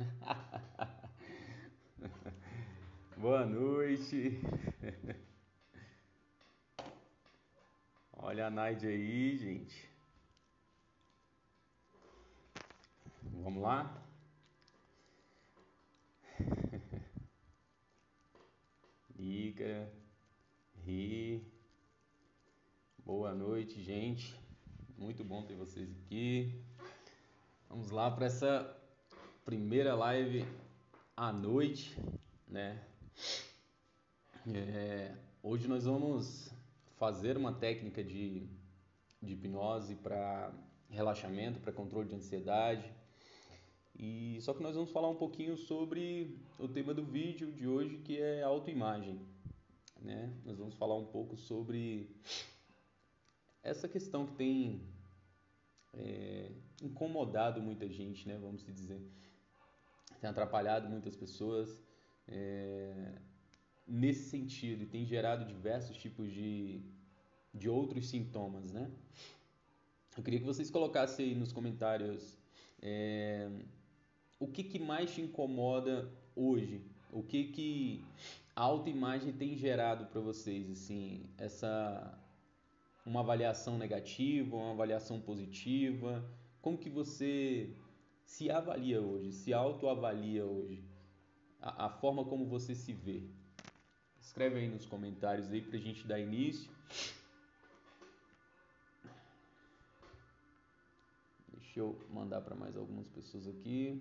Boa noite. Olha a Naide aí, gente. Vamos lá? Ica, Ri. Boa noite, gente. Muito bom ter vocês aqui. Vamos lá para essa primeira live à noite, né? É, hoje nós vamos fazer uma técnica de, de hipnose para relaxamento, para controle de ansiedade. E só que nós vamos falar um pouquinho sobre o tema do vídeo de hoje, que é autoimagem, né? Nós vamos falar um pouco sobre essa questão que tem é, incomodado muita gente, né? Vamos dizer, tem atrapalhado muitas pessoas é, nesse sentido e tem gerado diversos tipos de, de outros sintomas, né? Eu queria que vocês colocassem aí nos comentários é, o que, que mais te incomoda hoje, o que que a autoimagem tem gerado para vocês, assim, essa uma avaliação negativa, uma avaliação positiva, como que você se avalia hoje, se autoavalia hoje, a, a forma como você se vê. Escreve aí nos comentários aí para a gente dar início. Deixa eu mandar para mais algumas pessoas aqui.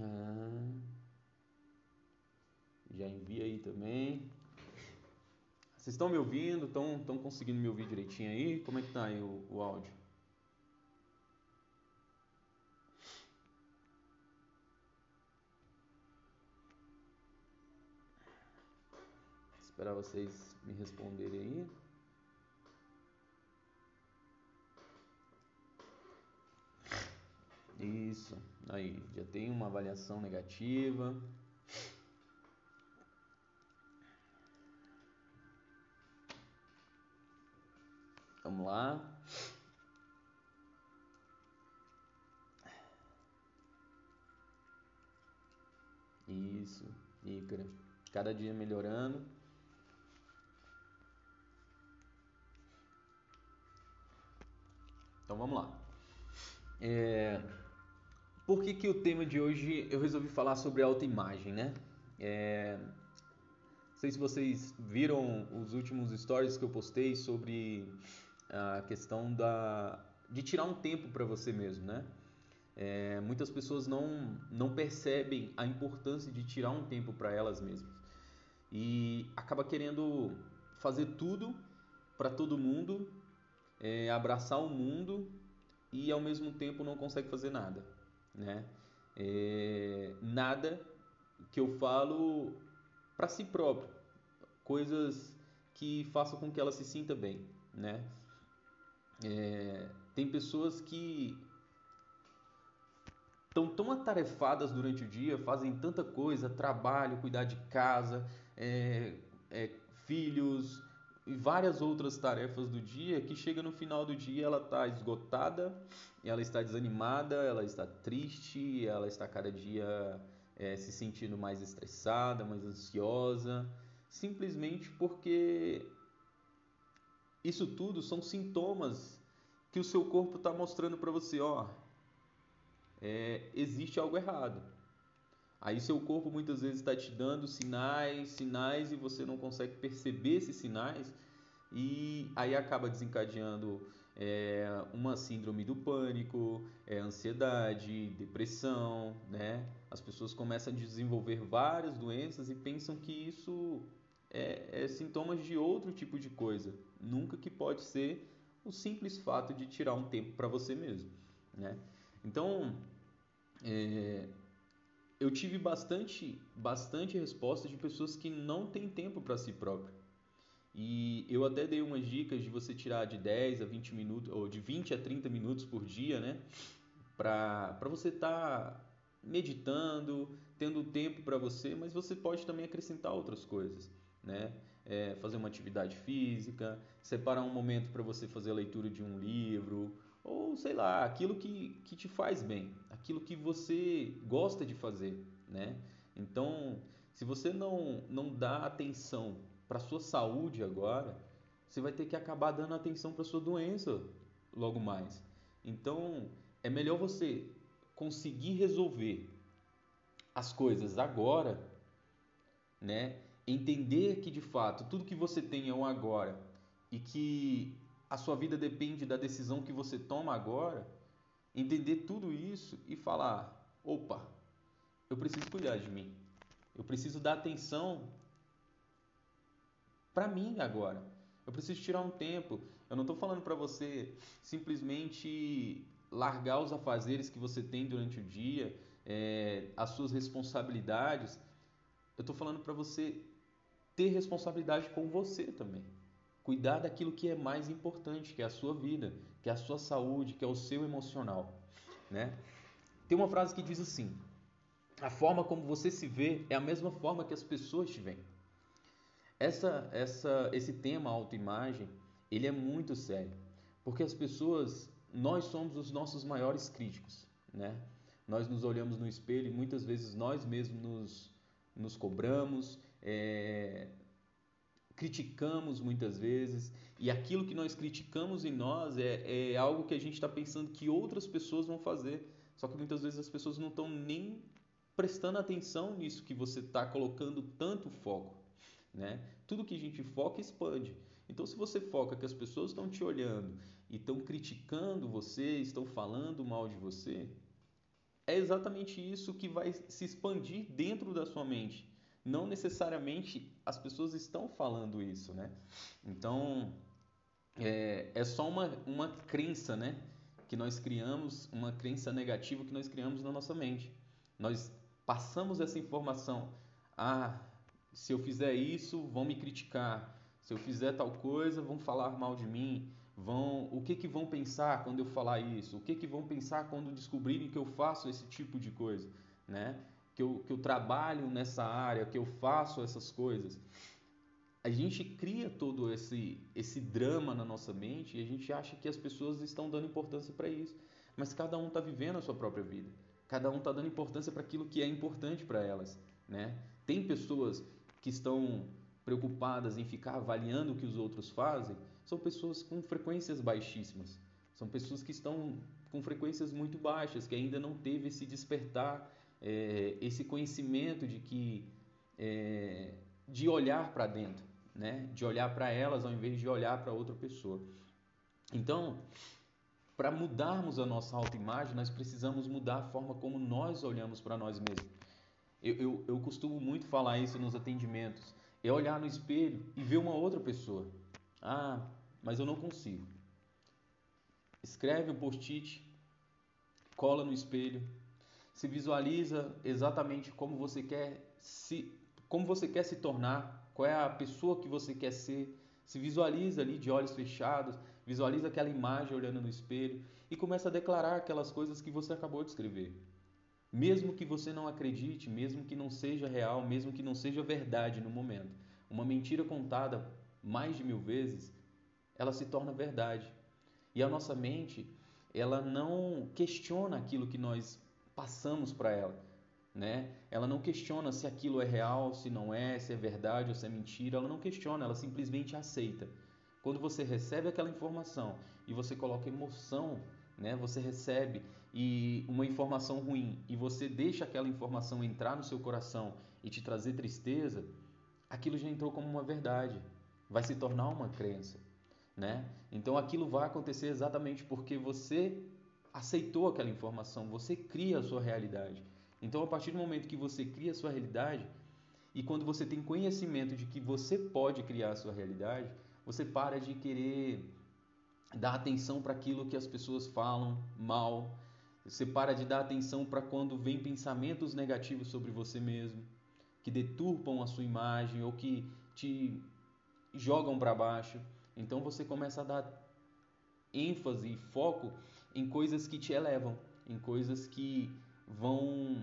Ah, já envia aí também. Vocês estão me ouvindo? Estão, conseguindo me ouvir direitinho aí? Como é que tá aí o, o áudio? esperar vocês me responderem aí. Isso, aí já tem uma avaliação negativa. Vamos lá. Isso, Ícara. Cada dia melhorando. Então vamos lá. É... Por que, que o tema de hoje eu resolvi falar sobre autoimagem, né? É... Não sei se vocês viram os últimos stories que eu postei sobre a questão da de tirar um tempo para você mesmo, né? É, muitas pessoas não, não percebem a importância de tirar um tempo para elas mesmas e acaba querendo fazer tudo para todo mundo é, abraçar o mundo e ao mesmo tempo não consegue fazer nada, né? É, nada que eu falo para si próprio, coisas que façam com que ela se sinta bem, né? É, tem pessoas que estão tão atarefadas durante o dia, fazem tanta coisa, trabalho, cuidar de casa, é, é, filhos, e várias outras tarefas do dia que chega no final do dia ela está esgotada, ela está desanimada, ela está triste, ela está cada dia é, se sentindo mais estressada, mais ansiosa, simplesmente porque isso tudo são sintomas que o seu corpo está mostrando para você, ó, é, existe algo errado. Aí seu corpo muitas vezes está te dando sinais, sinais e você não consegue perceber esses sinais e aí acaba desencadeando é, uma síndrome do pânico, é, ansiedade, depressão, né? As pessoas começam a desenvolver várias doenças e pensam que isso é, é de outro tipo de coisa, nunca que pode ser o simples fato de tirar um tempo para você mesmo, né? Então, é, eu tive bastante, bastante respostas de pessoas que não têm tempo para si próprio. E eu até dei umas dicas de você tirar de 10 a 20 minutos, ou de 20 a 30 minutos por dia, né? Para você estar tá meditando, tendo tempo para você, mas você pode também acrescentar outras coisas, né? É, fazer uma atividade física, separar um momento para você fazer a leitura de um livro, ou sei lá, aquilo que, que te faz bem, aquilo que você gosta de fazer, né? Então, se você não, não dá atenção para sua saúde agora, você vai ter que acabar dando atenção para sua doença logo mais. Então, é melhor você conseguir resolver as coisas agora, né? Entender que de fato tudo que você tem é o agora e que a sua vida depende da decisão que você toma agora, entender tudo isso e falar: opa, eu preciso cuidar de mim. Eu preciso dar atenção para mim agora. Eu preciso tirar um tempo. Eu não estou falando para você simplesmente largar os afazeres que você tem durante o dia, é, as suas responsabilidades. Eu estou falando para você ter responsabilidade com você também. Cuidar daquilo que é mais importante, que é a sua vida, que é a sua saúde, que é o seu emocional, né? Tem uma frase que diz assim: a forma como você se vê é a mesma forma que as pessoas te veem. Essa, essa, esse tema autoimagem, ele é muito sério, porque as pessoas, nós somos os nossos maiores críticos, né? Nós nos olhamos no espelho e muitas vezes nós mesmos nos, nos cobramos, é, criticamos muitas vezes, e aquilo que nós criticamos em nós é, é algo que a gente está pensando que outras pessoas vão fazer. Só que muitas vezes as pessoas não estão nem prestando atenção nisso que você está colocando tanto foco. Né? Tudo que a gente foca expande. Então, se você foca que as pessoas estão te olhando e estão criticando você, estão falando mal de você, é exatamente isso que vai se expandir dentro da sua mente. Não necessariamente as pessoas estão falando isso, né? Então, é, é só uma, uma crença, né? Que nós criamos, uma crença negativa que nós criamos na nossa mente. Nós passamos essa informação. Ah, se eu fizer isso, vão me criticar. Se eu fizer tal coisa, vão falar mal de mim. Vão, o que que vão pensar quando eu falar isso? O que que vão pensar quando descobrirem que eu faço esse tipo de coisa, né? Que eu, que eu trabalho nessa área, que eu faço essas coisas. A gente cria todo esse esse drama na nossa mente e a gente acha que as pessoas estão dando importância para isso, mas cada um está vivendo a sua própria vida. Cada um está dando importância para aquilo que é importante para elas, né? Tem pessoas que estão preocupadas em ficar avaliando o que os outros fazem, são pessoas com frequências baixíssimas. São pessoas que estão com frequências muito baixas, que ainda não teve esse despertar, é, esse conhecimento de que é, de olhar para dentro, né? De olhar para elas ao invés de olhar para outra pessoa. Então, para mudarmos a nossa autoimagem, nós precisamos mudar a forma como nós olhamos para nós mesmos. Eu, eu, eu costumo muito falar isso nos atendimentos. É olhar no espelho e ver uma outra pessoa. Ah, mas eu não consigo. Escreve um post-it, cola no espelho, se visualiza exatamente como você quer se como você quer se tornar, qual é a pessoa que você quer ser, se visualiza ali de olhos fechados, visualiza aquela imagem olhando no espelho e começa a declarar aquelas coisas que você acabou de escrever. Mesmo que você não acredite, mesmo que não seja real, mesmo que não seja verdade no momento. Uma mentira contada mais de mil vezes, ela se torna verdade. E a nossa mente, ela não questiona aquilo que nós passamos para ela, né? Ela não questiona se aquilo é real, se não é, se é verdade ou se é mentira. Ela não questiona, ela simplesmente aceita. Quando você recebe aquela informação e você coloca emoção né? Você recebe e uma informação ruim e você deixa aquela informação entrar no seu coração e te trazer tristeza, aquilo já entrou como uma verdade, vai se tornar uma crença, né? Então aquilo vai acontecer exatamente porque você aceitou aquela informação, você cria a sua realidade. Então a partir do momento que você cria a sua realidade e quando você tem conhecimento de que você pode criar a sua realidade, você para de querer dar atenção para aquilo que as pessoas falam mal. Você para de dar atenção para quando vem pensamentos negativos sobre você mesmo, que deturpam a sua imagem ou que te jogam para baixo. Então você começa a dar ênfase e foco em coisas que te elevam, em coisas que vão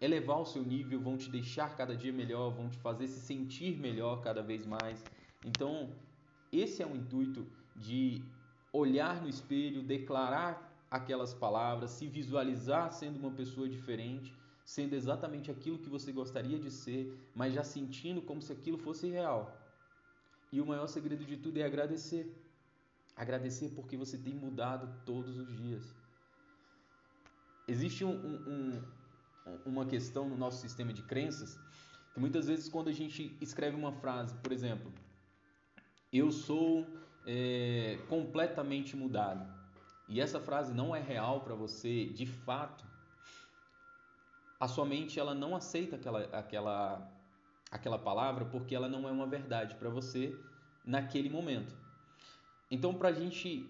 elevar o seu nível, vão te deixar cada dia melhor, vão te fazer se sentir melhor cada vez mais. Então, esse é o intuito de olhar no espelho, declarar aquelas palavras, se visualizar sendo uma pessoa diferente, sendo exatamente aquilo que você gostaria de ser, mas já sentindo como se aquilo fosse real. E o maior segredo de tudo é agradecer. Agradecer porque você tem mudado todos os dias. Existe um, um, um, uma questão no nosso sistema de crenças que muitas vezes quando a gente escreve uma frase, por exemplo, eu sou é, completamente mudado, e essa frase não é real para você de fato, a sua mente ela não aceita aquela, aquela, aquela palavra porque ela não é uma verdade para você naquele momento. Então, para a gente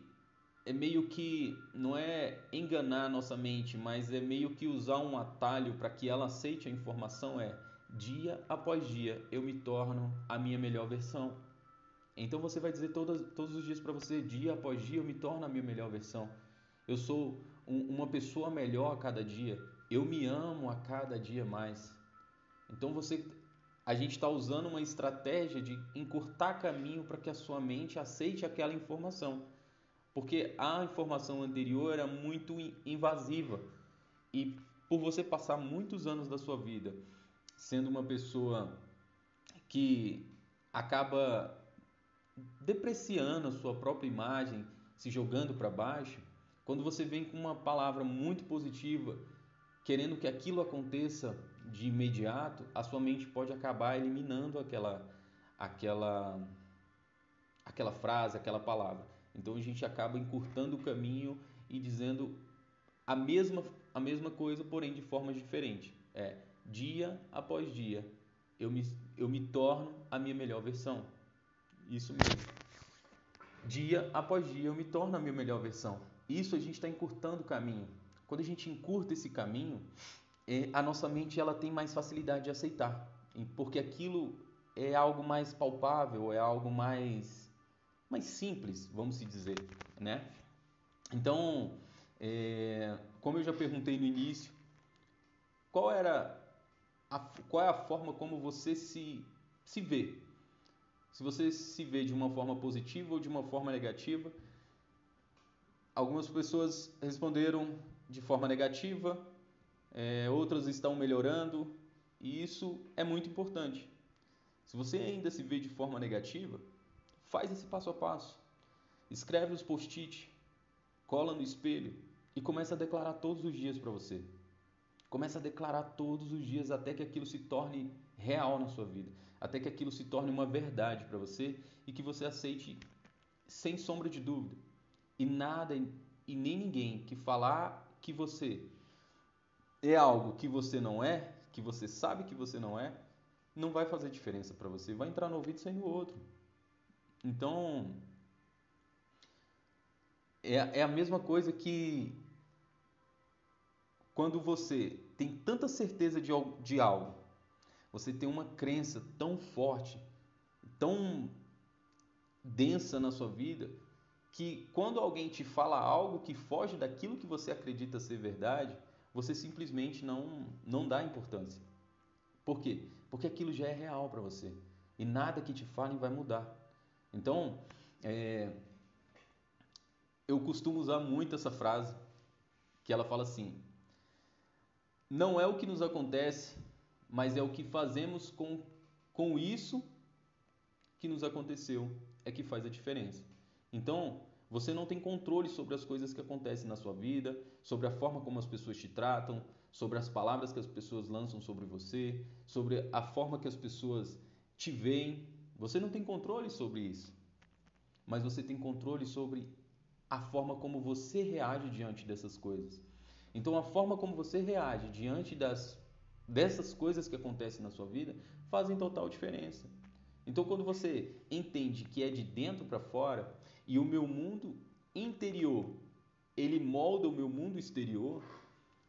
é meio que não é enganar nossa mente, mas é meio que usar um atalho para que ela aceite a informação é dia após dia eu me torno a minha melhor versão. Então você vai dizer todos, todos os dias para você, dia após dia eu me torno a minha melhor versão. Eu sou um, uma pessoa melhor a cada dia. Eu me amo a cada dia mais. Então você, a gente está usando uma estratégia de encurtar caminho para que a sua mente aceite aquela informação. Porque a informação anterior era muito invasiva. E por você passar muitos anos da sua vida sendo uma pessoa que acaba depreciando a sua própria imagem, se jogando para baixo, quando você vem com uma palavra muito positiva, querendo que aquilo aconteça de imediato, a sua mente pode acabar eliminando aquela aquela aquela frase, aquela palavra. Então a gente acaba encurtando o caminho e dizendo a mesma, a mesma coisa, porém de forma diferente. É dia após dia eu me, eu me torno a minha melhor versão. Isso mesmo. Dia após dia eu me torno a minha melhor versão. Isso a gente está encurtando o caminho. Quando a gente encurta esse caminho, a nossa mente ela tem mais facilidade de aceitar, porque aquilo é algo mais palpável, é algo mais mais simples, vamos se dizer, né? Então, é, como eu já perguntei no início, qual era a, qual é a forma como você se se vê? Se você se vê de uma forma positiva ou de uma forma negativa? Algumas pessoas responderam de forma negativa, é, outras estão melhorando, e isso é muito importante. Se você ainda se vê de forma negativa, Faz esse passo a passo. Escreve os post-it, cola no espelho e começa a declarar todos os dias para você. Começa a declarar todos os dias até que aquilo se torne real na sua vida, até que aquilo se torne uma verdade para você e que você aceite sem sombra de dúvida. E nada e nem ninguém que falar que você é algo que você não é, que você sabe que você não é, não vai fazer diferença para você. Vai entrar no ouvido e sair no outro. Então, é, é a mesma coisa que quando você tem tanta certeza de, de algo, você tem uma crença tão forte, tão densa na sua vida, que quando alguém te fala algo que foge daquilo que você acredita ser verdade, você simplesmente não, não dá importância. Por quê? Porque aquilo já é real para você. E nada que te falem vai mudar. Então, é, eu costumo usar muito essa frase, que ela fala assim: não é o que nos acontece, mas é o que fazemos com, com isso que nos aconteceu é que faz a diferença. Então, você não tem controle sobre as coisas que acontecem na sua vida, sobre a forma como as pessoas te tratam, sobre as palavras que as pessoas lançam sobre você, sobre a forma que as pessoas te veem. Você não tem controle sobre isso, mas você tem controle sobre a forma como você reage diante dessas coisas. Então, a forma como você reage diante das, dessas coisas que acontecem na sua vida fazem total diferença. Então, quando você entende que é de dentro para fora e o meu mundo interior ele molda o meu mundo exterior,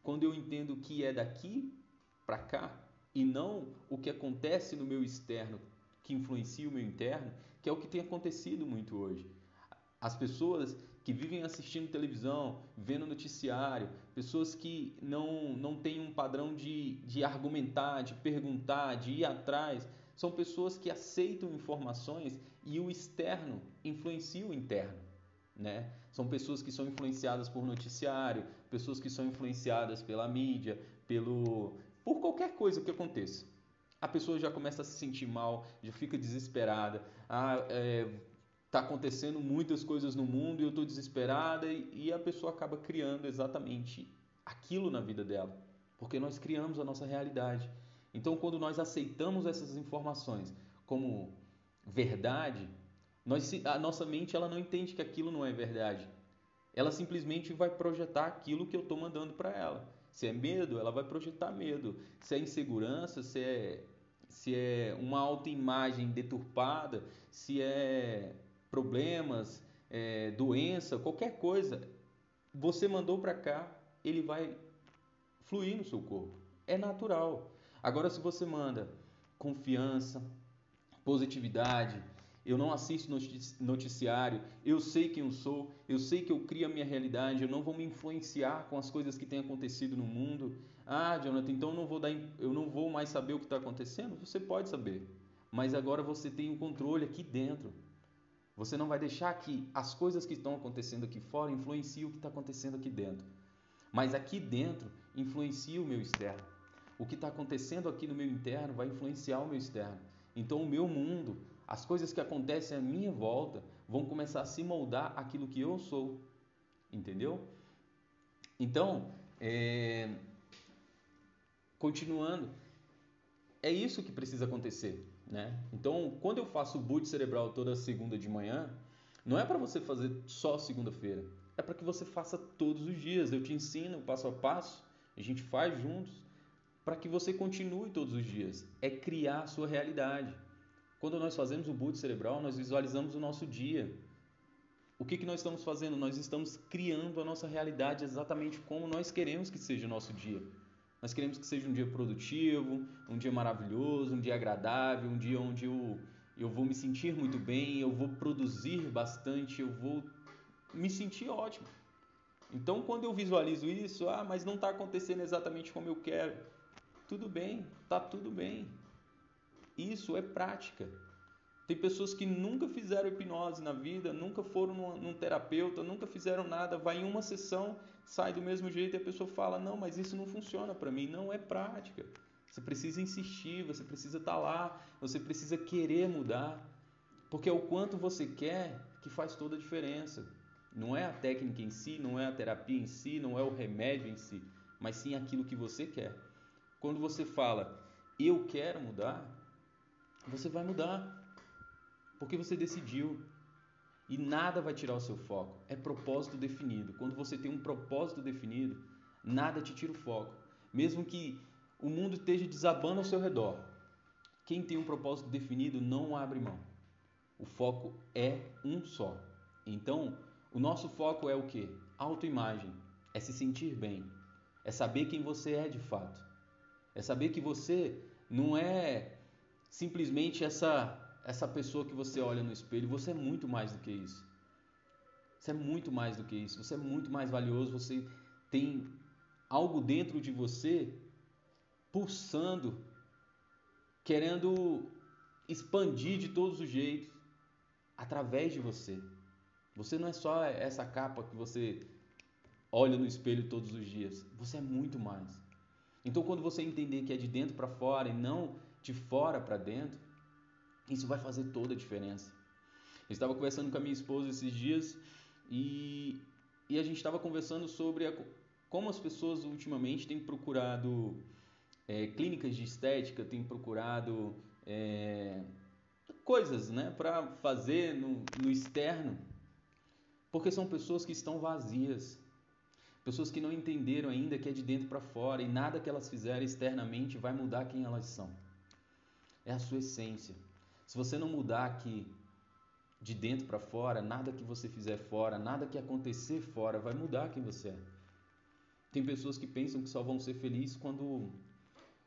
quando eu entendo que é daqui para cá e não o que acontece no meu externo que influencia o meu interno, que é o que tem acontecido muito hoje. As pessoas que vivem assistindo televisão, vendo noticiário, pessoas que não, não têm um padrão de, de argumentar, de perguntar, de ir atrás, são pessoas que aceitam informações e o externo influencia o interno. Né? São pessoas que são influenciadas por noticiário, pessoas que são influenciadas pela mídia, pelo por qualquer coisa que aconteça. A pessoa já começa a se sentir mal, já fica desesperada. Ah, é, tá acontecendo muitas coisas no mundo e eu estou desesperada e, e a pessoa acaba criando exatamente aquilo na vida dela, porque nós criamos a nossa realidade. Então, quando nós aceitamos essas informações como verdade, nós, a nossa mente ela não entende que aquilo não é verdade. Ela simplesmente vai projetar aquilo que eu estou mandando para ela. Se é medo, ela vai projetar medo. Se é insegurança, se é, se é uma autoimagem deturpada, se é problemas, é, doença, qualquer coisa, você mandou para cá, ele vai fluir no seu corpo. É natural. Agora, se você manda confiança, positividade, eu não assisto noticiário, eu sei quem eu sou, eu sei que eu crio a minha realidade, eu não vou me influenciar com as coisas que têm acontecido no mundo. Ah, Jonathan, então eu não vou, dar, eu não vou mais saber o que está acontecendo? Você pode saber, mas agora você tem o controle aqui dentro. Você não vai deixar que as coisas que estão acontecendo aqui fora influenciem o que está acontecendo aqui dentro. Mas aqui dentro influencia o meu externo o que está acontecendo aqui no meu interno vai influenciar o meu externo. Então, o meu mundo, as coisas que acontecem à minha volta, vão começar a se moldar aquilo que eu sou. Entendeu? Então, é... continuando, é isso que precisa acontecer. Né? Então, quando eu faço o boot cerebral toda segunda de manhã, não é para você fazer só segunda-feira, é para que você faça todos os dias. Eu te ensino passo a passo, a gente faz juntos para que você continue todos os dias. É criar a sua realidade. Quando nós fazemos o boot cerebral, nós visualizamos o nosso dia. O que, que nós estamos fazendo? Nós estamos criando a nossa realidade exatamente como nós queremos que seja o nosso dia. Nós queremos que seja um dia produtivo, um dia maravilhoso, um dia agradável, um dia onde eu, eu vou me sentir muito bem, eu vou produzir bastante, eu vou me sentir ótimo. Então, quando eu visualizo isso, ah, mas não está acontecendo exatamente como eu quero. Tudo bem, tá tudo bem. Isso é prática. Tem pessoas que nunca fizeram hipnose na vida, nunca foram num, num, terapeuta, nunca fizeram nada, vai em uma sessão, sai do mesmo jeito e a pessoa fala: Não, mas isso não funciona para mim. Não é prática. Você precisa insistir, você precisa estar tá lá, você precisa querer mudar. Porque é o quanto você quer que faz toda a diferença. Não é a técnica em si, não é a terapia em si, não é o remédio em si, mas sim aquilo que você quer. Quando você fala, eu quero mudar, você vai mudar. Porque você decidiu. E nada vai tirar o seu foco. É propósito definido. Quando você tem um propósito definido, nada te tira o foco. Mesmo que o mundo esteja desabando ao seu redor, quem tem um propósito definido não abre mão. O foco é um só. Então, o nosso foco é o que? Autoimagem. É se sentir bem. É saber quem você é de fato. É saber que você não é simplesmente essa essa pessoa que você olha no espelho, você é muito mais do que isso. Você é muito mais do que isso. Você é muito mais valioso, você tem algo dentro de você pulsando, querendo expandir de todos os jeitos através de você. Você não é só essa capa que você olha no espelho todos os dias. Você é muito mais. Então, quando você entender que é de dentro para fora e não de fora para dentro, isso vai fazer toda a diferença. Eu estava conversando com a minha esposa esses dias e, e a gente estava conversando sobre a, como as pessoas ultimamente têm procurado é, clínicas de estética, têm procurado é, coisas né, para fazer no, no externo, porque são pessoas que estão vazias. Pessoas que não entenderam ainda que é de dentro para fora e nada que elas fizerem externamente vai mudar quem elas são. É a sua essência. Se você não mudar aqui de dentro para fora, nada que você fizer fora, nada que acontecer fora vai mudar quem você é. Tem pessoas que pensam que só vão ser felizes quando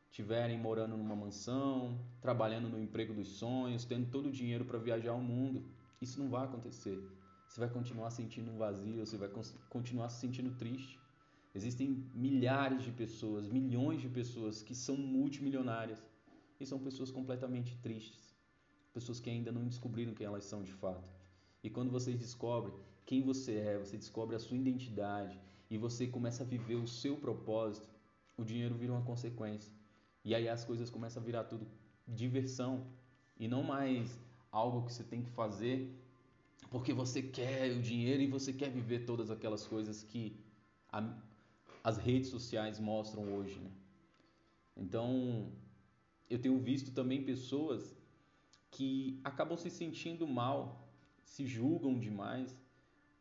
estiverem morando numa mansão, trabalhando no emprego dos sonhos, tendo todo o dinheiro para viajar ao mundo. Isso não vai acontecer você vai continuar sentindo um vazio, você vai continuar se sentindo triste. Existem milhares de pessoas, milhões de pessoas que são multimilionárias e são pessoas completamente tristes, pessoas que ainda não descobriram quem elas são de fato. E quando vocês descobrem quem você é, você descobre a sua identidade e você começa a viver o seu propósito, o dinheiro vira uma consequência. E aí as coisas começam a virar tudo diversão e não mais algo que você tem que fazer porque você quer o dinheiro e você quer viver todas aquelas coisas que a, as redes sociais mostram hoje, né? Então, eu tenho visto também pessoas que acabam se sentindo mal, se julgam demais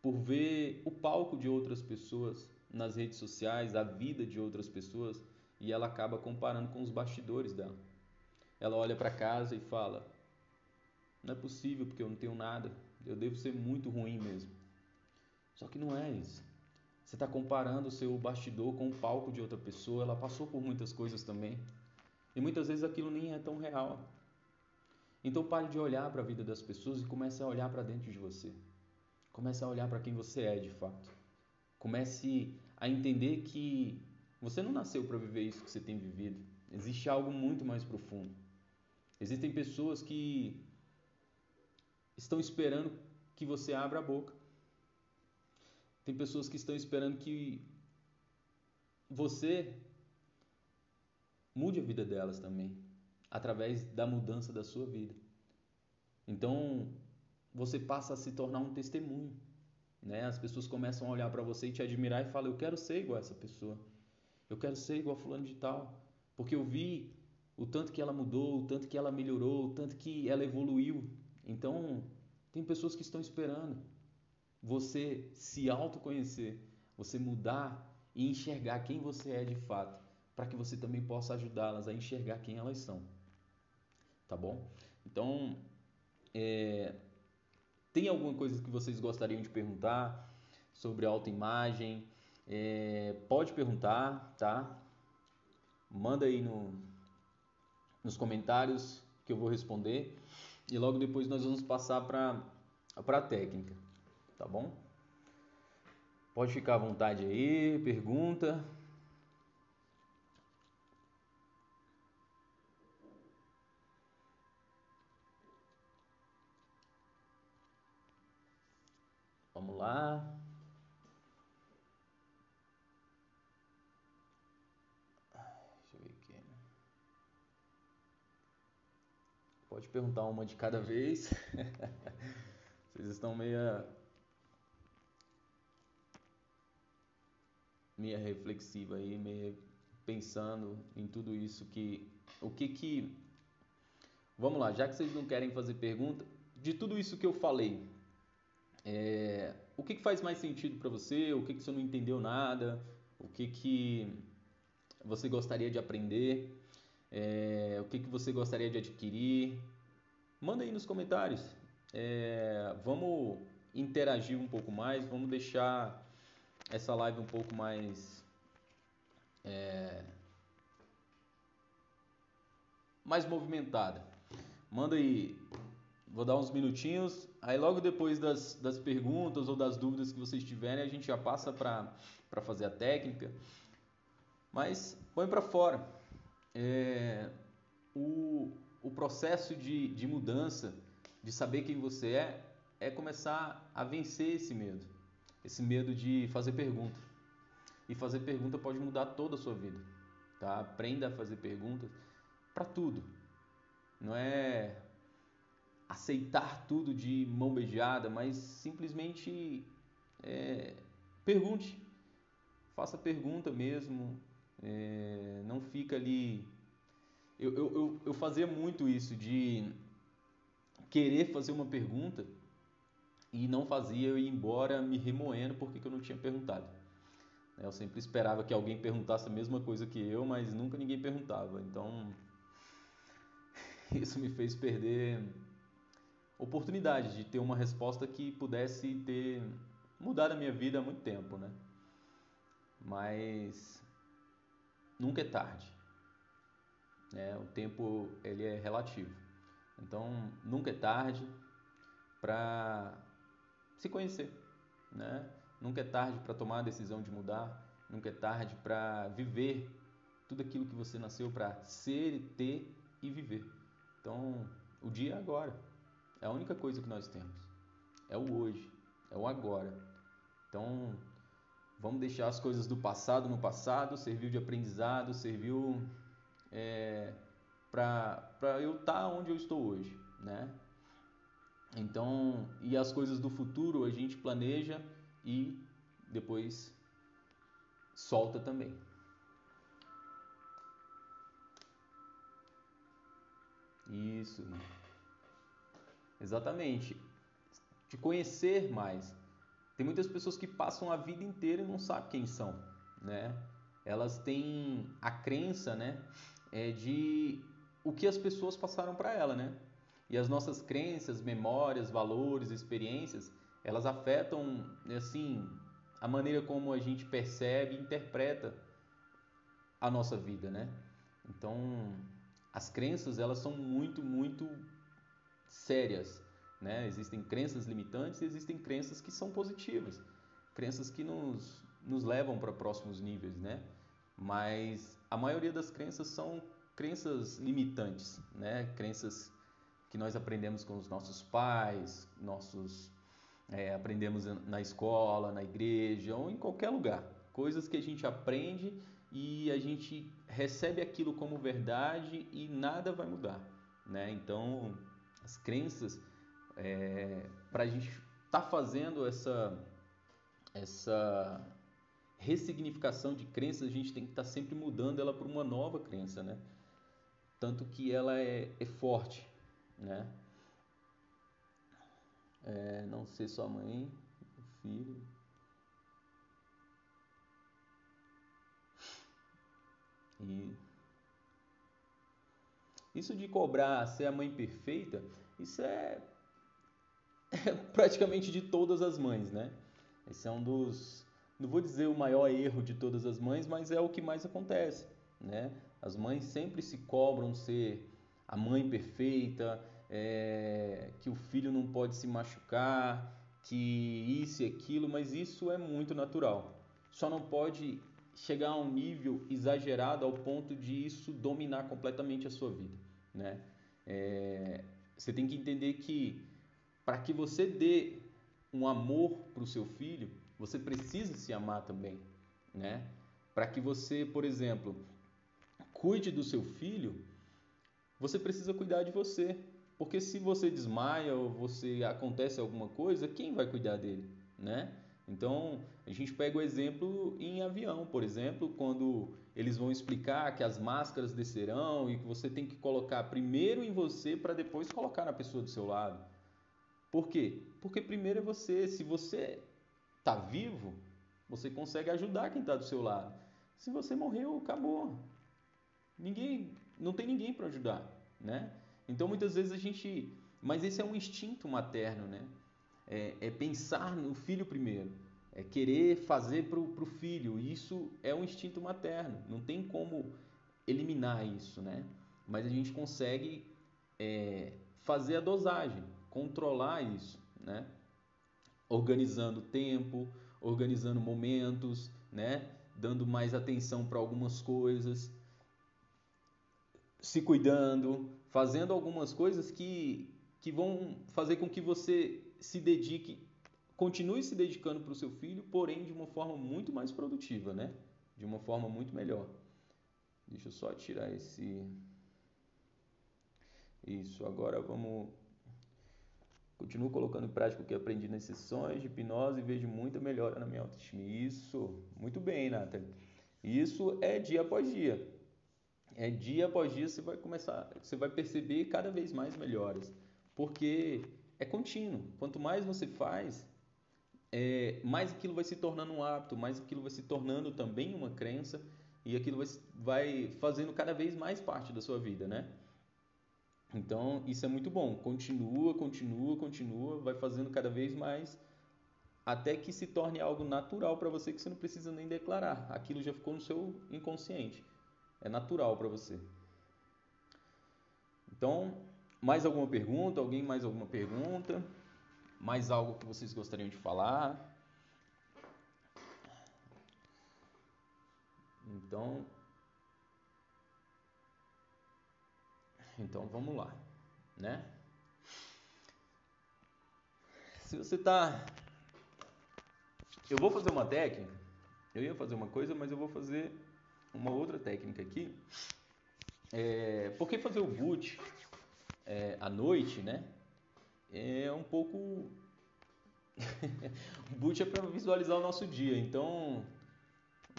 por ver o palco de outras pessoas nas redes sociais, a vida de outras pessoas, e ela acaba comparando com os bastidores dela. Ela olha para casa e fala: Não é possível porque eu não tenho nada, eu devo ser muito ruim mesmo. Só que não é isso. Você está comparando o seu bastidor com o palco de outra pessoa, ela passou por muitas coisas também. E muitas vezes aquilo nem é tão real. Então pare de olhar para a vida das pessoas e comece a olhar para dentro de você. Comece a olhar para quem você é de fato. Comece a entender que você não nasceu para viver isso que você tem vivido. Existe algo muito mais profundo. Existem pessoas que estão esperando que você abra a boca. Tem pessoas que estão esperando que você mude a vida delas também, através da mudança da sua vida. Então, você passa a se tornar um testemunho. Né? As pessoas começam a olhar para você e te admirar e falam: Eu quero ser igual a essa pessoa. Eu quero ser igual a fulano de tal. Porque eu vi o tanto que ela mudou, o tanto que ela melhorou, o tanto que ela evoluiu. Então, tem pessoas que estão esperando você se autoconhecer, você mudar e enxergar quem você é de fato, para que você também possa ajudá-las a enxergar quem elas são. Tá bom? Então, é, tem alguma coisa que vocês gostariam de perguntar sobre autoimagem? É, pode perguntar, tá? Manda aí no, nos comentários que eu vou responder e logo depois nós vamos passar para a técnica, tá bom? Pode ficar à vontade aí, pergunta. Vamos lá. Pode perguntar uma de cada vez. Vocês estão meia meia reflexiva aí, meia pensando em tudo isso que o que que Vamos lá, já que vocês não querem fazer pergunta, de tudo isso que eu falei, é, o que, que faz mais sentido para você? O que, que você não entendeu nada? O que, que você gostaria de aprender? É, o que, que você gostaria de adquirir. Manda aí nos comentários. É, vamos interagir um pouco mais, vamos deixar essa live um pouco mais é, mais movimentada. Manda aí, vou dar uns minutinhos. Aí logo depois das, das perguntas ou das dúvidas que vocês tiverem, a gente já passa para fazer a técnica. Mas põe para fora é, o, o processo de, de mudança, de saber quem você é, é começar a vencer esse medo. Esse medo de fazer pergunta. E fazer pergunta pode mudar toda a sua vida. Tá? Aprenda a fazer perguntas para tudo. Não é aceitar tudo de mão beijada, mas simplesmente é, pergunte. Faça pergunta mesmo, é, não fica ali. Eu, eu, eu, eu fazia muito isso de querer fazer uma pergunta e não fazia, eu ia embora me remoendo porque eu não tinha perguntado. Eu sempre esperava que alguém perguntasse a mesma coisa que eu, mas nunca ninguém perguntava. Então, isso me fez perder oportunidade de ter uma resposta que pudesse ter mudado a minha vida há muito tempo, né? Mas nunca é tarde. É, o tempo ele é relativo. Então, nunca é tarde para se conhecer, né? Nunca é tarde para tomar a decisão de mudar, nunca é tarde para viver tudo aquilo que você nasceu para ser ter e viver. Então, o dia é agora. É a única coisa que nós temos. É o hoje, é o agora. Então, vamos deixar as coisas do passado no passado, serviu de aprendizado, serviu é, para eu estar tá onde eu estou hoje, né? Então, e as coisas do futuro a gente planeja e depois solta também. Isso. Exatamente. Te conhecer mais. Tem muitas pessoas que passam a vida inteira e não sabem quem são, né? Elas têm a crença, né, é de o que as pessoas passaram para ela, né? E as nossas crenças, memórias, valores, experiências, elas afetam, assim, a maneira como a gente percebe e interpreta a nossa vida, né? Então, as crenças, elas são muito, muito sérias, né? Existem crenças limitantes e existem crenças que são positivas, crenças que nos, nos levam para próximos níveis, né? Mas a maioria das crenças são crenças limitantes, né? Crenças que nós aprendemos com os nossos pais, nossos é, aprendemos na escola, na igreja ou em qualquer lugar, coisas que a gente aprende e a gente recebe aquilo como verdade e nada vai mudar, né? Então as crenças é, para a gente estar tá fazendo essa essa ressignificação de crenças, a gente tem que estar tá sempre mudando ela para uma nova crença, né? tanto que ela é, é forte, né? É, não ser sua mãe, filho. E isso de cobrar ser a mãe perfeita, isso é praticamente de todas as mães, né? Esse é um dos, não vou dizer o maior erro de todas as mães, mas é o que mais acontece, né? As mães sempre se cobram ser a mãe perfeita, é, que o filho não pode se machucar, que isso e aquilo, mas isso é muito natural. Só não pode chegar a um nível exagerado ao ponto de isso dominar completamente a sua vida, né? É, você tem que entender que para que você dê um amor para o seu filho, você precisa se amar também, né? Para que você, por exemplo, cuide do seu filho, você precisa cuidar de você. Porque se você desmaia ou você acontece alguma coisa, quem vai cuidar dele, né? Então, a gente pega o exemplo em avião, por exemplo, quando eles vão explicar que as máscaras descerão e que você tem que colocar primeiro em você para depois colocar na pessoa do seu lado. Por quê? Porque primeiro é você. Se você está vivo, você consegue ajudar quem está do seu lado. Se você morreu, acabou. Ninguém, não tem ninguém para ajudar, né? Então muitas vezes a gente, mas esse é um instinto materno, né? É, é pensar no filho primeiro, é querer fazer para o filho. Isso é um instinto materno, não tem como eliminar isso, né? Mas a gente consegue é, fazer a dosagem, controlar isso, né? Organizando tempo, organizando momentos, né? Dando mais atenção para algumas coisas se cuidando, fazendo algumas coisas que, que vão fazer com que você se dedique, continue se dedicando para o seu filho, porém de uma forma muito mais produtiva, né? De uma forma muito melhor. Deixa eu só tirar esse. Isso, agora vamos. Continuo colocando em prática o que aprendi nas sessões de hipnose e vejo muita melhora na minha autoestima. Isso, muito bem, Nathalie. Isso é dia após dia é, dia após dia você vai começar, você vai perceber cada vez mais melhoras, porque é contínuo. Quanto mais você faz, é, mais aquilo vai se tornando um hábito, mais aquilo vai se tornando também uma crença e aquilo vai, vai fazendo cada vez mais parte da sua vida, né? Então isso é muito bom. Continua, continua, continua, vai fazendo cada vez mais até que se torne algo natural para você que você não precisa nem declarar. Aquilo já ficou no seu inconsciente é natural para você. Então, mais alguma pergunta? Alguém mais alguma pergunta? Mais algo que vocês gostariam de falar? Então, Então vamos lá, né? Se você tá eu vou fazer uma técnica, eu ia fazer uma coisa, mas eu vou fazer uma outra técnica aqui. É, porque fazer o boot é, à noite, né? É um pouco. o boot é para visualizar o nosso dia, então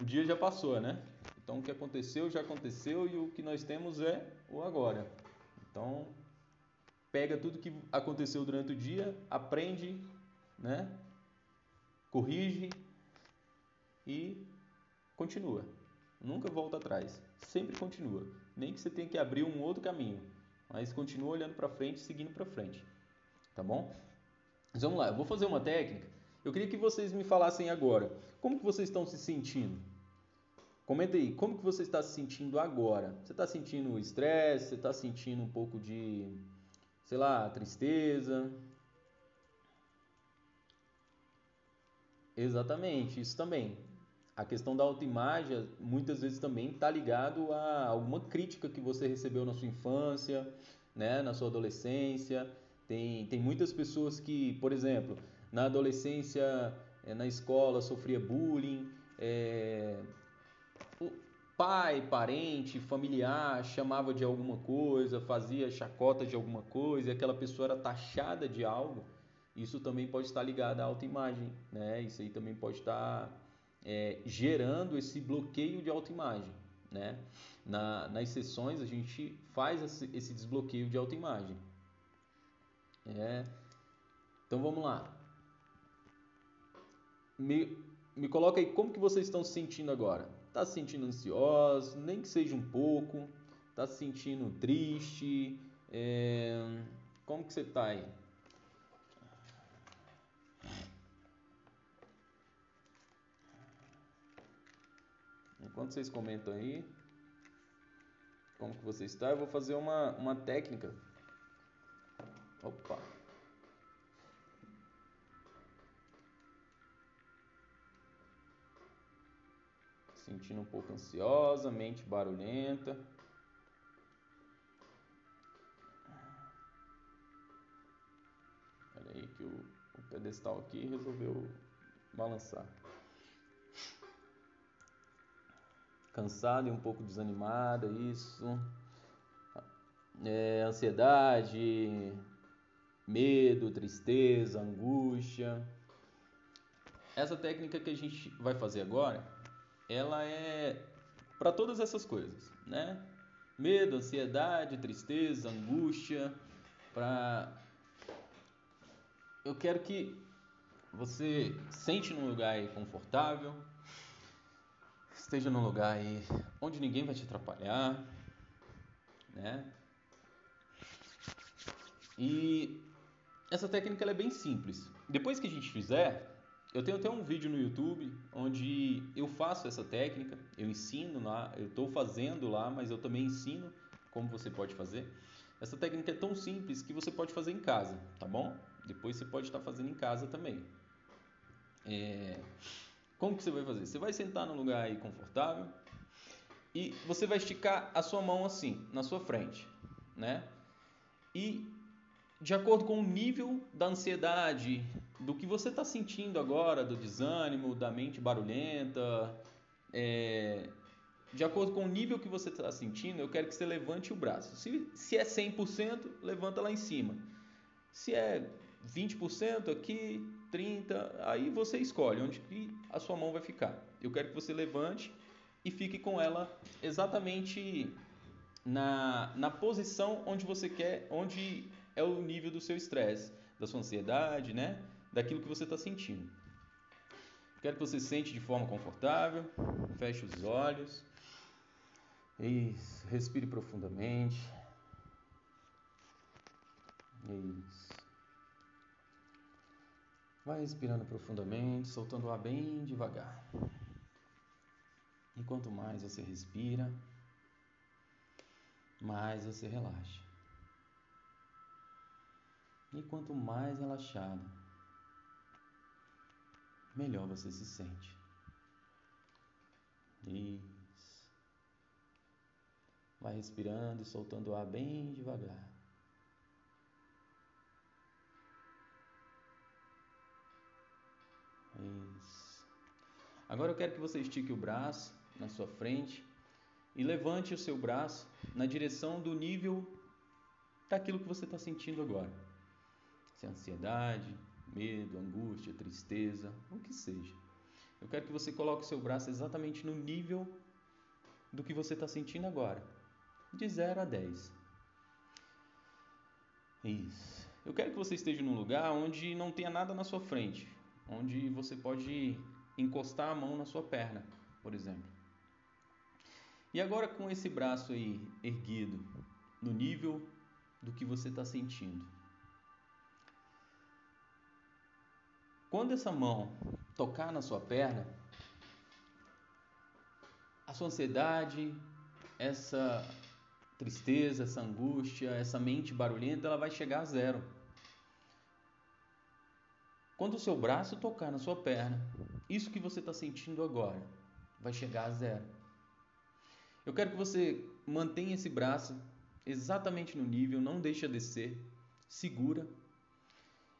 o dia já passou, né? Então o que aconteceu já aconteceu e o que nós temos é o agora. Então pega tudo que aconteceu durante o dia, aprende, né? Corrige e continua. Nunca volta atrás. Sempre continua. Nem que você tenha que abrir um outro caminho, mas continua olhando para frente, seguindo para frente. Tá bom? Mas vamos lá, eu vou fazer uma técnica. Eu queria que vocês me falassem agora, como que vocês estão se sentindo? Comenta aí, como que você está se sentindo agora? Você está sentindo estresse? Você está sentindo um pouco de, sei lá, tristeza? Exatamente, isso também. A questão da autoimagem muitas vezes também está ligado a alguma crítica que você recebeu na sua infância, né, na sua adolescência. Tem, tem muitas pessoas que, por exemplo, na adolescência, eh, na escola, sofria bullying, é, pai, parente, familiar chamava de alguma coisa, fazia chacota de alguma coisa, e aquela pessoa era taxada de algo. Isso também pode estar ligado à autoimagem, né? Isso aí também pode estar é, gerando esse bloqueio de autoimagem. Né? Na, nas sessões a gente faz esse, desbloqueio de autoimagem. É, então vamos lá. Me, me coloca aí como que vocês estão se sentindo agora. Está se sentindo ansioso, nem que seja um pouco. Está se sentindo triste. É, como que você está aí? Enquanto vocês comentam aí, como que você está, eu vou fazer uma, uma técnica. Opa! Sentindo um pouco ansiosa, mente barulhenta. Olha aí que o, o pedestal aqui resolveu balançar. cansada e um pouco desanimada, isso. É, ansiedade, medo, tristeza, angústia. Essa técnica que a gente vai fazer agora, ela é para todas essas coisas, né? Medo, ansiedade, tristeza, angústia, para eu quero que você sente num lugar confortável, esteja num lugar aí onde ninguém vai te atrapalhar, né? E essa técnica é bem simples. Depois que a gente fizer, eu tenho até um vídeo no YouTube onde eu faço essa técnica, eu ensino lá, eu estou fazendo lá, mas eu também ensino como você pode fazer. Essa técnica é tão simples que você pode fazer em casa, tá bom? Depois você pode estar fazendo em casa também. É... Como que você vai fazer? Você vai sentar num lugar aí confortável e você vai esticar a sua mão assim, na sua frente, né? E de acordo com o nível da ansiedade, do que você está sentindo agora, do desânimo, da mente barulhenta, é, de acordo com o nível que você está sentindo, eu quero que você levante o braço. Se, se é 100%, levanta lá em cima. Se é 20% aqui, 30%, aí você escolhe onde que a sua mão vai ficar. Eu quero que você levante e fique com ela exatamente na, na posição onde você quer, onde é o nível do seu estresse, da sua ansiedade, né? Daquilo que você está sentindo. Quero que você sente de forma confortável, feche os olhos. Isso, respire profundamente. Isso. Vai respirando profundamente, soltando o ar bem devagar. E quanto mais você respira, mais você relaxa. E quanto mais relaxado, melhor você se sente. Isso. Vai respirando e soltando o ar bem devagar. Isso. Agora eu quero que você estique o braço na sua frente e levante o seu braço na direção do nível daquilo que você está sentindo agora. Se é ansiedade, medo, angústia, tristeza, o que seja. Eu quero que você coloque o seu braço exatamente no nível do que você está sentindo agora, de 0 a 10. Isso. Eu quero que você esteja num lugar onde não tenha nada na sua frente, onde você pode encostar a mão na sua perna, por exemplo. E agora com esse braço aí erguido, no nível do que você está sentindo. Quando essa mão tocar na sua perna, a sua ansiedade, essa tristeza, essa angústia, essa mente barulhenta, ela vai chegar a zero. Quando o seu braço tocar na sua perna, isso que você está sentindo agora vai chegar a zero. Eu quero que você mantenha esse braço exatamente no nível, não deixe descer, segura.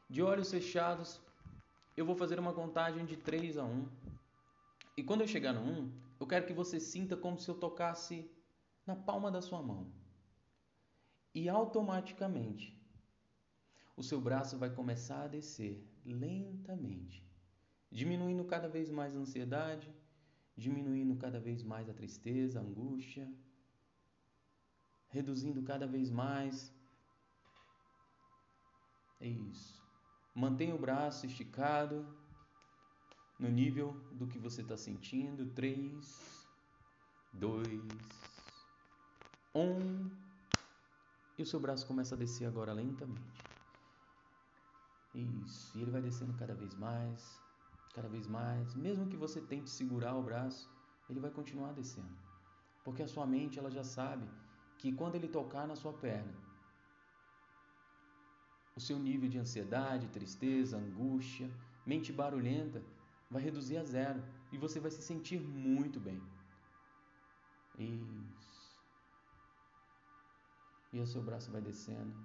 De olhos fechados, eu vou fazer uma contagem de 3 a 1. E quando eu chegar no 1, eu quero que você sinta como se eu tocasse na palma da sua mão. E automaticamente, o seu braço vai começar a descer lentamente, diminuindo cada vez mais a ansiedade, diminuindo cada vez mais a tristeza, a angústia, reduzindo cada vez mais. É isso. Mantenha o braço esticado no nível do que você está sentindo. Três, dois, um. E o seu braço começa a descer agora lentamente. Isso. E ele vai descendo cada vez mais, cada vez mais. Mesmo que você tente segurar o braço, ele vai continuar descendo. Porque a sua mente ela já sabe que quando ele tocar na sua perna, o seu nível de ansiedade, tristeza, angústia, mente barulhenta vai reduzir a zero e você vai se sentir muito bem. Isso. E o seu braço vai descendo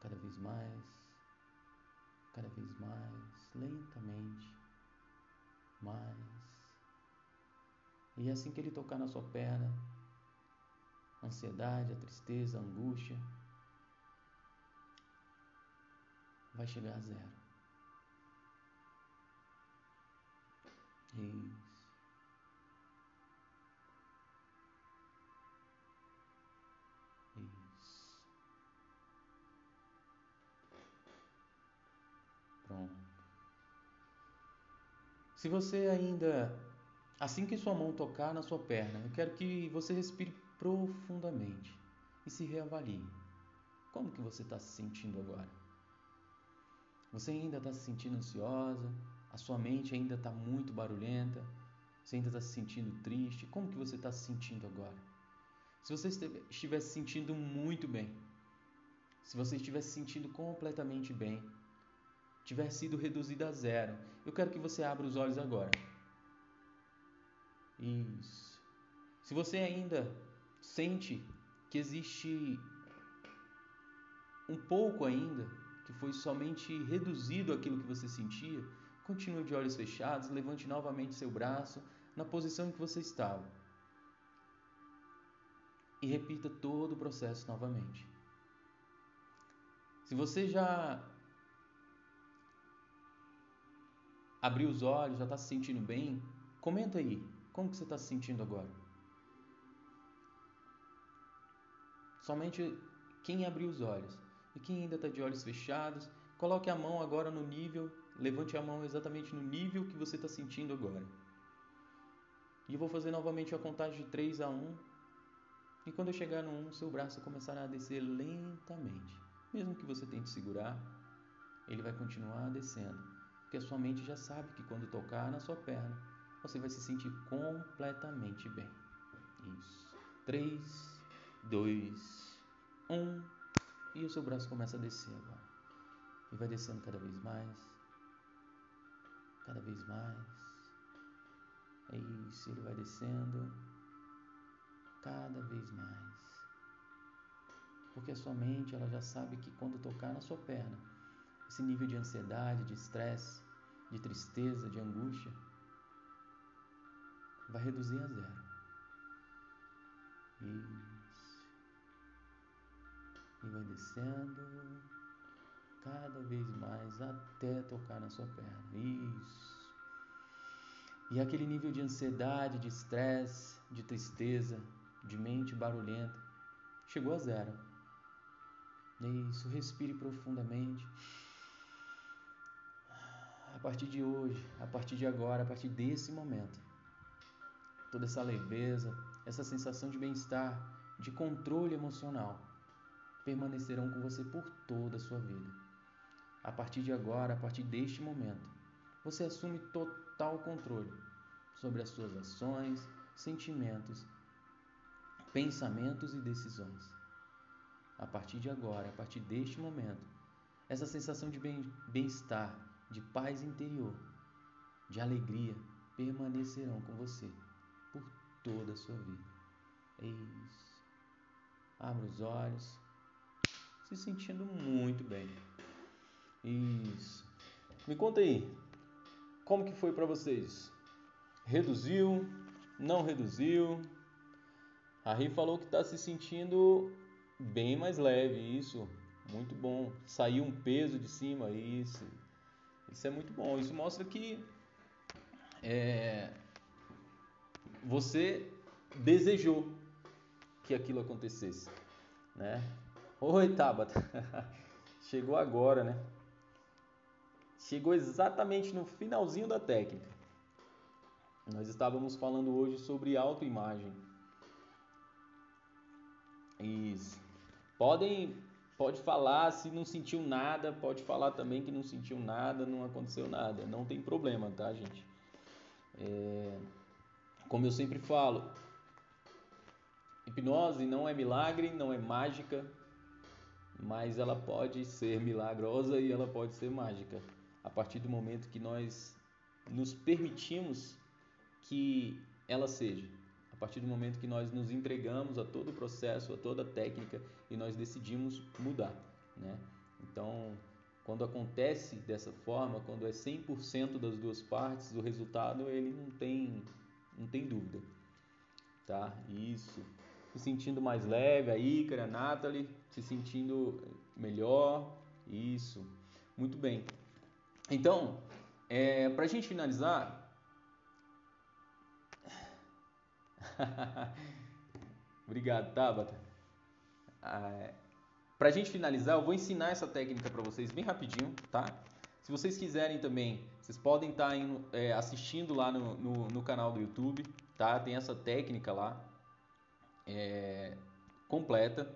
cada vez mais, cada vez mais, lentamente, mais. E é assim que ele tocar na sua perna, ansiedade, a tristeza, a angústia, vai chegar a zero. Isso. Isso. Pronto. Se você ainda, assim que sua mão tocar na sua perna, eu quero que você respire profundamente e se reavalie. Como que você está se sentindo agora? Você ainda está se sentindo ansiosa? A sua mente ainda está muito barulhenta? Você ainda está se sentindo triste? Como que você está se sentindo agora? Se você estiver se sentindo muito bem, se você estiver se sentindo completamente bem, tiver sido reduzido a zero, eu quero que você abra os olhos agora. Isso. Se você ainda sente que existe um pouco ainda que foi somente reduzido aquilo que você sentia, continue de olhos fechados, levante novamente seu braço na posição em que você estava. E repita todo o processo novamente. Se você já abriu os olhos, já está se sentindo bem, comenta aí, como que você está se sentindo agora? Somente quem abriu os olhos. E quem ainda está de olhos fechados, coloque a mão agora no nível, levante a mão exatamente no nível que você está sentindo agora. E eu vou fazer novamente a contagem de 3 a 1. E quando eu chegar no 1, seu braço começará a descer lentamente. Mesmo que você tente segurar, ele vai continuar descendo. Porque a sua mente já sabe que quando tocar na sua perna, você vai se sentir completamente bem. Isso. 3, 2, 1. E o seu braço começa a descer agora. E vai descendo cada vez mais. Cada vez mais. É isso, ele vai descendo. cada vez mais. Porque a sua mente ela já sabe que quando tocar na sua perna, esse nível de ansiedade, de estresse, de tristeza, de angústia, vai reduzir a zero. Isso. E vai descendo cada vez mais até tocar na sua perna. Isso. E aquele nível de ansiedade, de estresse, de tristeza, de mente barulhenta, chegou a zero. Isso, respire profundamente. A partir de hoje, a partir de agora, a partir desse momento, toda essa leveza, essa sensação de bem-estar, de controle emocional, permanecerão com você por toda a sua vida. A partir de agora, a partir deste momento, você assume total controle sobre as suas ações, sentimentos, pensamentos e decisões. A partir de agora, a partir deste momento, essa sensação de bem-estar, de paz interior, de alegria permanecerão com você por toda a sua vida. É isso. Abra os olhos, se sentindo muito bem. Isso. Me conta aí, como que foi para vocês? Reduziu? Não reduziu? A Ri falou que está se sentindo bem mais leve, isso, muito bom. Saiu um peso de cima, isso. Isso é muito bom. Isso mostra que é, você desejou que aquilo acontecesse, né? Oi, Tabata. Chegou agora, né? Chegou exatamente no finalzinho da técnica. Nós estávamos falando hoje sobre autoimagem. Isso. Podem, pode falar se não sentiu nada, pode falar também que não sentiu nada, não aconteceu nada. Não tem problema, tá, gente? É, como eu sempre falo, hipnose não é milagre, não é mágica, mas ela pode ser milagrosa e ela pode ser mágica. A partir do momento que nós nos permitimos que ela seja. A partir do momento que nós nos entregamos a todo o processo, a toda a técnica e nós decidimos mudar, né? Então, quando acontece dessa forma, quando é 100% das duas partes, o resultado ele não tem não tem dúvida. Tá? Isso. Se sentindo mais leve, a Ícara, a Nathalie, se sentindo melhor. Isso. Muito bem. Então, é, para a gente finalizar, Obrigado, Tabata. Ah, para a gente finalizar, eu vou ensinar essa técnica para vocês bem rapidinho, tá? Se vocês quiserem também, vocês podem estar tá indo, é, assistindo lá no, no, no, canal do YouTube, tá? Tem essa técnica lá é, completa,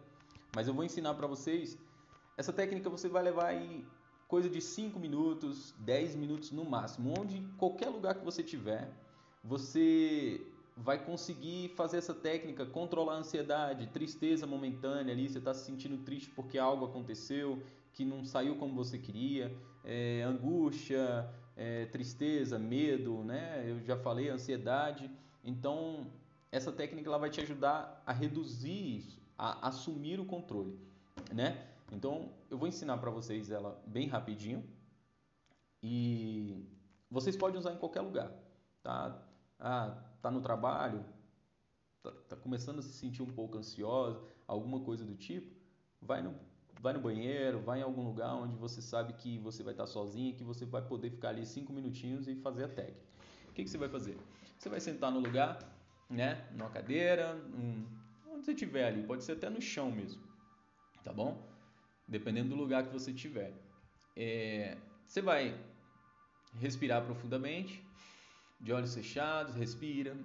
mas eu vou ensinar para vocês. Essa técnica você vai levar aí coisa de 5 minutos, 10 minutos no máximo, onde qualquer lugar que você tiver, você vai conseguir fazer essa técnica, controlar a ansiedade, tristeza momentânea ali, você está se sentindo triste porque algo aconteceu que não saiu como você queria, é, angústia, é, tristeza, medo, né? Eu já falei, ansiedade. Então, essa técnica ela vai te ajudar a reduzir isso, a assumir o controle, né? Então, eu vou ensinar para vocês ela bem rapidinho e vocês podem usar em qualquer lugar, tá? Ah, tá no trabalho, tá, tá começando a se sentir um pouco ansiosa, alguma coisa do tipo, vai no, vai no banheiro, vai em algum lugar onde você sabe que você vai estar sozinho, que você vai poder ficar ali cinco minutinhos e fazer a técnica. O que, que você vai fazer? Você vai sentar no lugar, né, numa cadeira, um, onde você estiver ali, pode ser até no chão mesmo, tá bom? Dependendo do lugar que você estiver. É, você vai respirar profundamente, de olhos fechados, respira,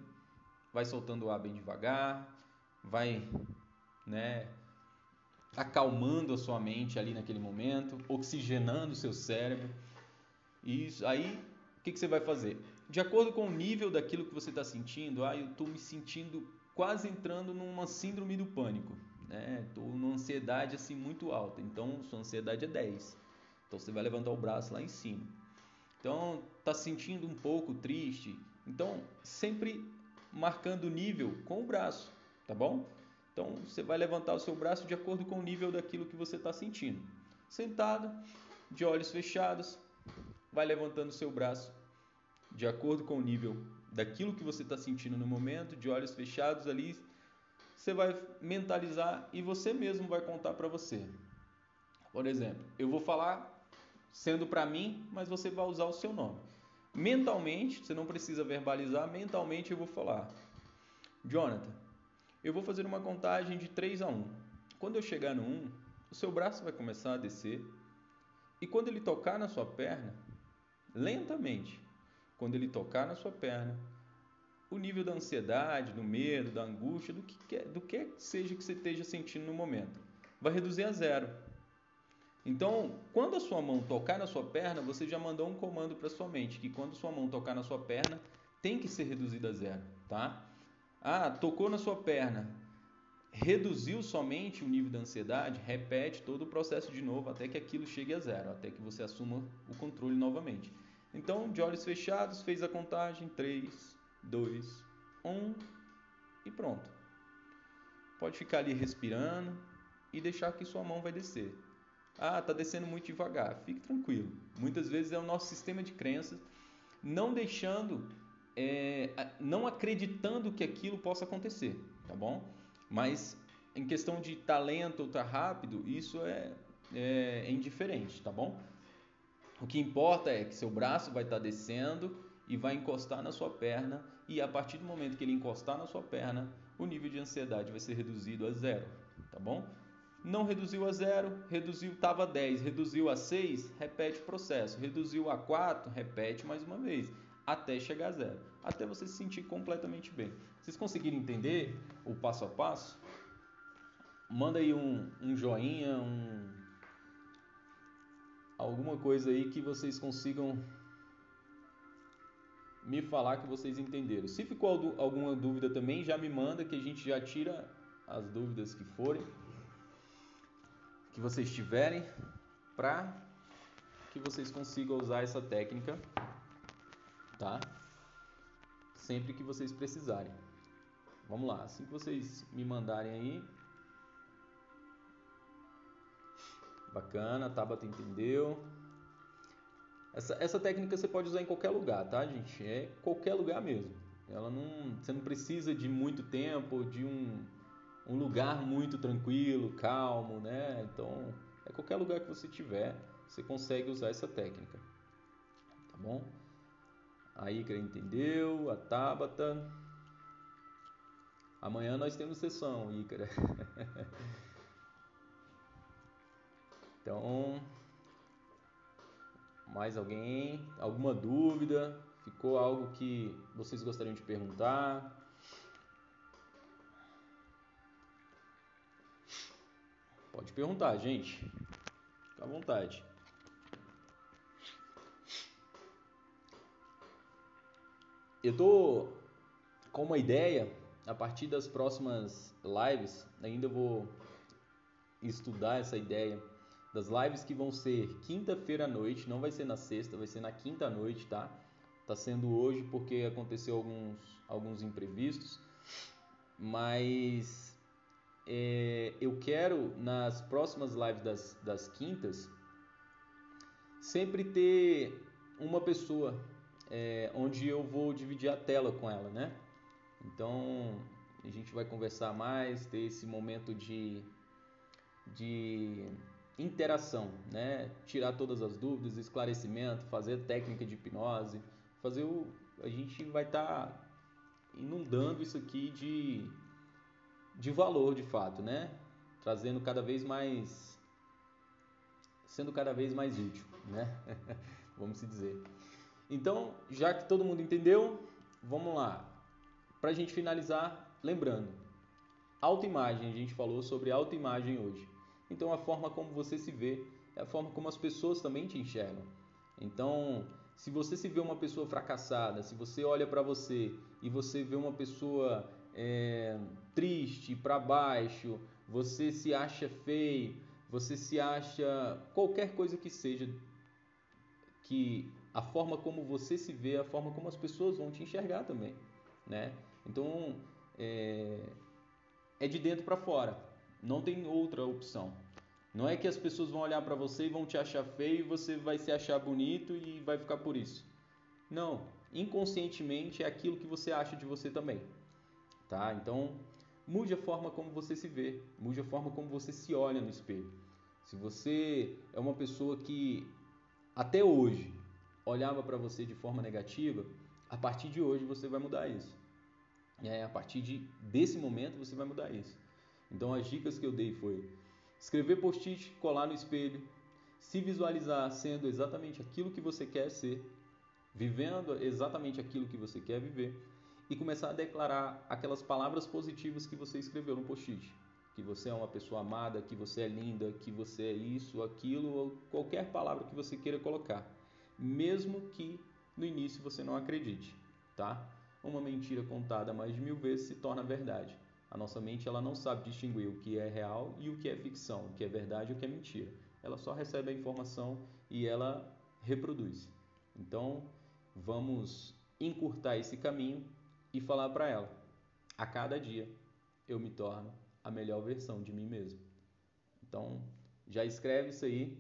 vai soltando o ar bem devagar, vai, né, acalmando a sua mente ali naquele momento, oxigenando o seu cérebro. Isso aí, o que, que você vai fazer? De acordo com o nível daquilo que você está sentindo, ah, eu estou me sentindo quase entrando numa síndrome do pânico, né? Estou numa ansiedade assim muito alta, então sua ansiedade é 10. Então você vai levantar o braço lá em cima. Então, está se sentindo um pouco triste. Então, sempre marcando o nível com o braço. tá bom? Então você vai levantar o seu braço de acordo com o nível daquilo que você está sentindo. Sentado, de olhos fechados, vai levantando o seu braço de acordo com o nível daquilo que você está sentindo no momento, de olhos fechados ali. Você vai mentalizar e você mesmo vai contar para você. Por exemplo, eu vou falar sendo para mim, mas você vai usar o seu nome. Mentalmente, você não precisa verbalizar, mentalmente eu vou falar. Jonathan, eu vou fazer uma contagem de 3 a 1. Quando eu chegar no 1, o seu braço vai começar a descer. E quando ele tocar na sua perna, lentamente, quando ele tocar na sua perna, o nível da ansiedade, do medo, da angústia, do que, quer, do que seja que você esteja sentindo no momento, vai reduzir a zero. Então, quando a sua mão tocar na sua perna, você já mandou um comando para sua mente que quando sua mão tocar na sua perna, tem que ser reduzida a zero, tá? Ah, tocou na sua perna, reduziu somente o nível da ansiedade, repete todo o processo de novo até que aquilo chegue a zero, até que você assuma o controle novamente. Então, de olhos fechados, fez a contagem 3, 2, 1 e pronto. Pode ficar ali respirando e deixar que sua mão vai descer. Ah, está descendo muito devagar. Fique tranquilo. Muitas vezes é o nosso sistema de crenças não deixando, é, não acreditando que aquilo possa acontecer, tá bom? Mas em questão de talento ou tá rápido, isso é, é, é indiferente, tá bom? O que importa é que seu braço vai estar tá descendo e vai encostar na sua perna e a partir do momento que ele encostar na sua perna, o nível de ansiedade vai ser reduzido a zero, tá bom? não reduziu a zero, reduziu, estava 10, reduziu a 6, repete o processo, reduziu a 4, repete mais uma vez, até chegar a zero, até você se sentir completamente bem. Vocês conseguiram entender o passo a passo? Manda aí um, um joinha, um, alguma coisa aí que vocês consigam me falar que vocês entenderam. Se ficou alguma dúvida também, já me manda que a gente já tira as dúvidas que forem que vocês tiverem para que vocês consigam usar essa técnica, tá? Sempre que vocês precisarem. Vamos lá, assim que vocês me mandarem aí. Bacana, Tabata entendeu. Essa, essa técnica você pode usar em qualquer lugar, tá, gente? É qualquer lugar mesmo. Ela não, você não precisa de muito tempo, de um um lugar muito tranquilo, calmo, né? Então, é qualquer lugar que você tiver, você consegue usar essa técnica. Tá bom? A Icra entendeu, a Tabata. Amanhã nós temos sessão, Icra. então, mais alguém? Alguma dúvida? Ficou algo que vocês gostariam de perguntar? Pode perguntar, gente. Fica à vontade. Eu tô com uma ideia a partir das próximas lives, ainda vou estudar essa ideia das lives que vão ser quinta-feira à noite, não vai ser na sexta, vai ser na quinta à noite, tá? Tá sendo hoje porque aconteceu alguns alguns imprevistos, mas é, eu quero nas próximas lives das, das quintas sempre ter uma pessoa é, onde eu vou dividir a tela com ela, né? Então a gente vai conversar mais, ter esse momento de, de interação, né? Tirar todas as dúvidas, esclarecimento, fazer técnica de hipnose, fazer o, a gente vai estar tá inundando isso aqui de de valor de fato, né? Trazendo cada vez mais sendo cada vez mais útil, né? vamos se dizer. Então, já que todo mundo entendeu, vamos lá. Para a gente finalizar, lembrando, autoimagem, a gente falou sobre autoimagem hoje. Então, a forma como você se vê é a forma como as pessoas também te enxergam. Então, se você se vê uma pessoa fracassada, se você olha para você e você vê uma pessoa é, triste, para baixo, você se acha feio, você se acha qualquer coisa que seja que a forma como você se vê, a forma como as pessoas vão te enxergar também, né? Então, é, é de dentro para fora. Não tem outra opção. Não é que as pessoas vão olhar para você e vão te achar feio e você vai se achar bonito e vai ficar por isso. Não, inconscientemente é aquilo que você acha de você também. Tá? Então, mude a forma como você se vê, mude a forma como você se olha no espelho. Se você é uma pessoa que até hoje olhava para você de forma negativa, a partir de hoje você vai mudar isso. E aí, a partir de, desse momento você vai mudar isso. Então as dicas que eu dei foi escrever post-it, colar no espelho, se visualizar sendo exatamente aquilo que você quer ser, vivendo exatamente aquilo que você quer viver e começar a declarar aquelas palavras positivas que você escreveu no post-it. Que você é uma pessoa amada, que você é linda, que você é isso, aquilo, ou qualquer palavra que você queira colocar. Mesmo que no início você não acredite, tá? Uma mentira contada mais de mil vezes se torna verdade. A nossa mente ela não sabe distinguir o que é real e o que é ficção, o que é verdade e o que é mentira. Ela só recebe a informação e ela reproduz. Então, vamos encurtar esse caminho e falar para ela: a cada dia eu me torno a melhor versão de mim mesmo. Então, já escreve isso aí.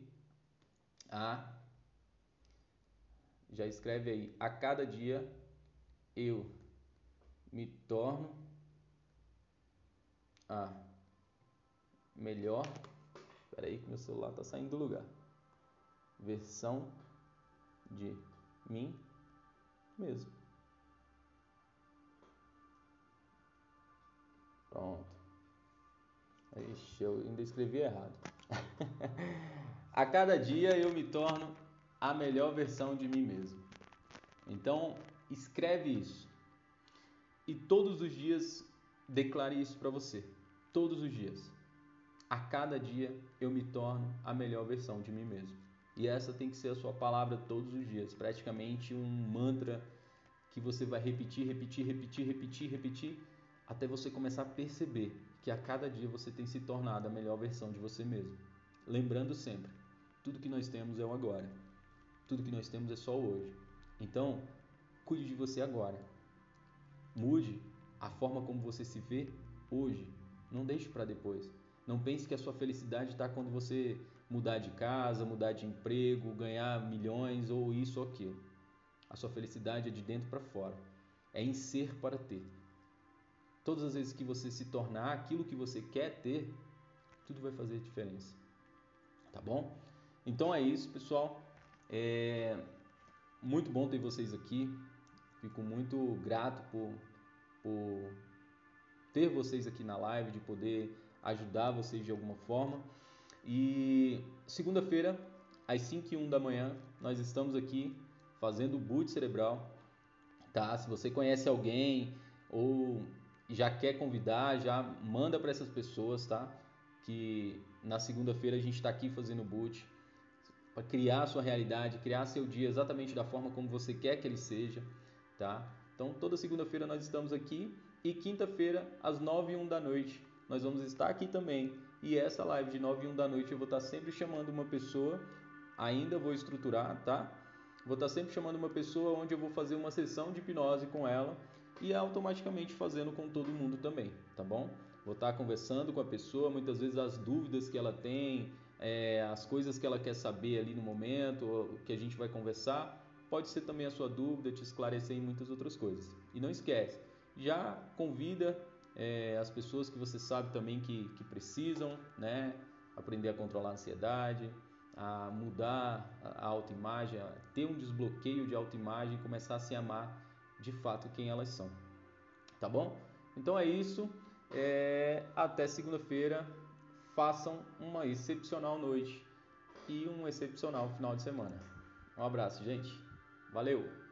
A já escreve aí: a cada dia eu me torno a melhor. Espera aí que meu celular está saindo do lugar. Versão de mim mesmo. Pronto. Ixi, eu ainda escrevi errado. a cada dia eu me torno a melhor versão de mim mesmo. Então, escreve isso. E todos os dias declare isso para você. Todos os dias. A cada dia eu me torno a melhor versão de mim mesmo. E essa tem que ser a sua palavra todos os dias, praticamente um mantra que você vai repetir, repetir, repetir, repetir, repetir, até você começar a perceber que a cada dia você tem se tornado a melhor versão de você mesmo. Lembrando sempre, tudo que nós temos é o agora. Tudo que nós temos é só o hoje. Então, cuide de você agora. Mude a forma como você se vê hoje. Não deixe para depois. Não pense que a sua felicidade está quando você mudar de casa, mudar de emprego, ganhar milhões ou isso ou aquilo. A sua felicidade é de dentro para fora. É em ser para ter. Todas as vezes que você se tornar aquilo que você quer ter, tudo vai fazer diferença. Tá bom? Então é isso, pessoal. É muito bom ter vocês aqui. Fico muito grato por, por ter vocês aqui na live, de poder ajudar vocês de alguma forma. E segunda-feira, às 5 e 1 da manhã, nós estamos aqui fazendo o boot cerebral. Tá? Se você conhece alguém ou já quer convidar, já manda para essas pessoas, tá? Que na segunda-feira a gente está aqui fazendo o boot para criar a sua realidade, criar seu dia exatamente da forma como você quer que ele seja, tá? Então toda segunda-feira nós estamos aqui e quinta-feira às 9 e 1 da noite nós vamos estar aqui também. E essa live de 9 e 1 da noite eu vou estar sempre chamando uma pessoa, ainda vou estruturar, tá? Vou estar sempre chamando uma pessoa onde eu vou fazer uma sessão de hipnose com ela e automaticamente fazendo com todo mundo também, tá bom? Vou estar conversando com a pessoa, muitas vezes as dúvidas que ela tem, é, as coisas que ela quer saber ali no momento, que a gente vai conversar, pode ser também a sua dúvida, te esclarecer em muitas outras coisas. E não esquece, já convida é, as pessoas que você sabe também que, que precisam, né? Aprender a controlar a ansiedade, a mudar a autoimagem, a ter um desbloqueio de autoimagem, começar a se amar de fato quem elas são. Tá bom? Então é isso. É, até segunda-feira. Façam uma excepcional noite e um excepcional final de semana. Um abraço, gente. Valeu!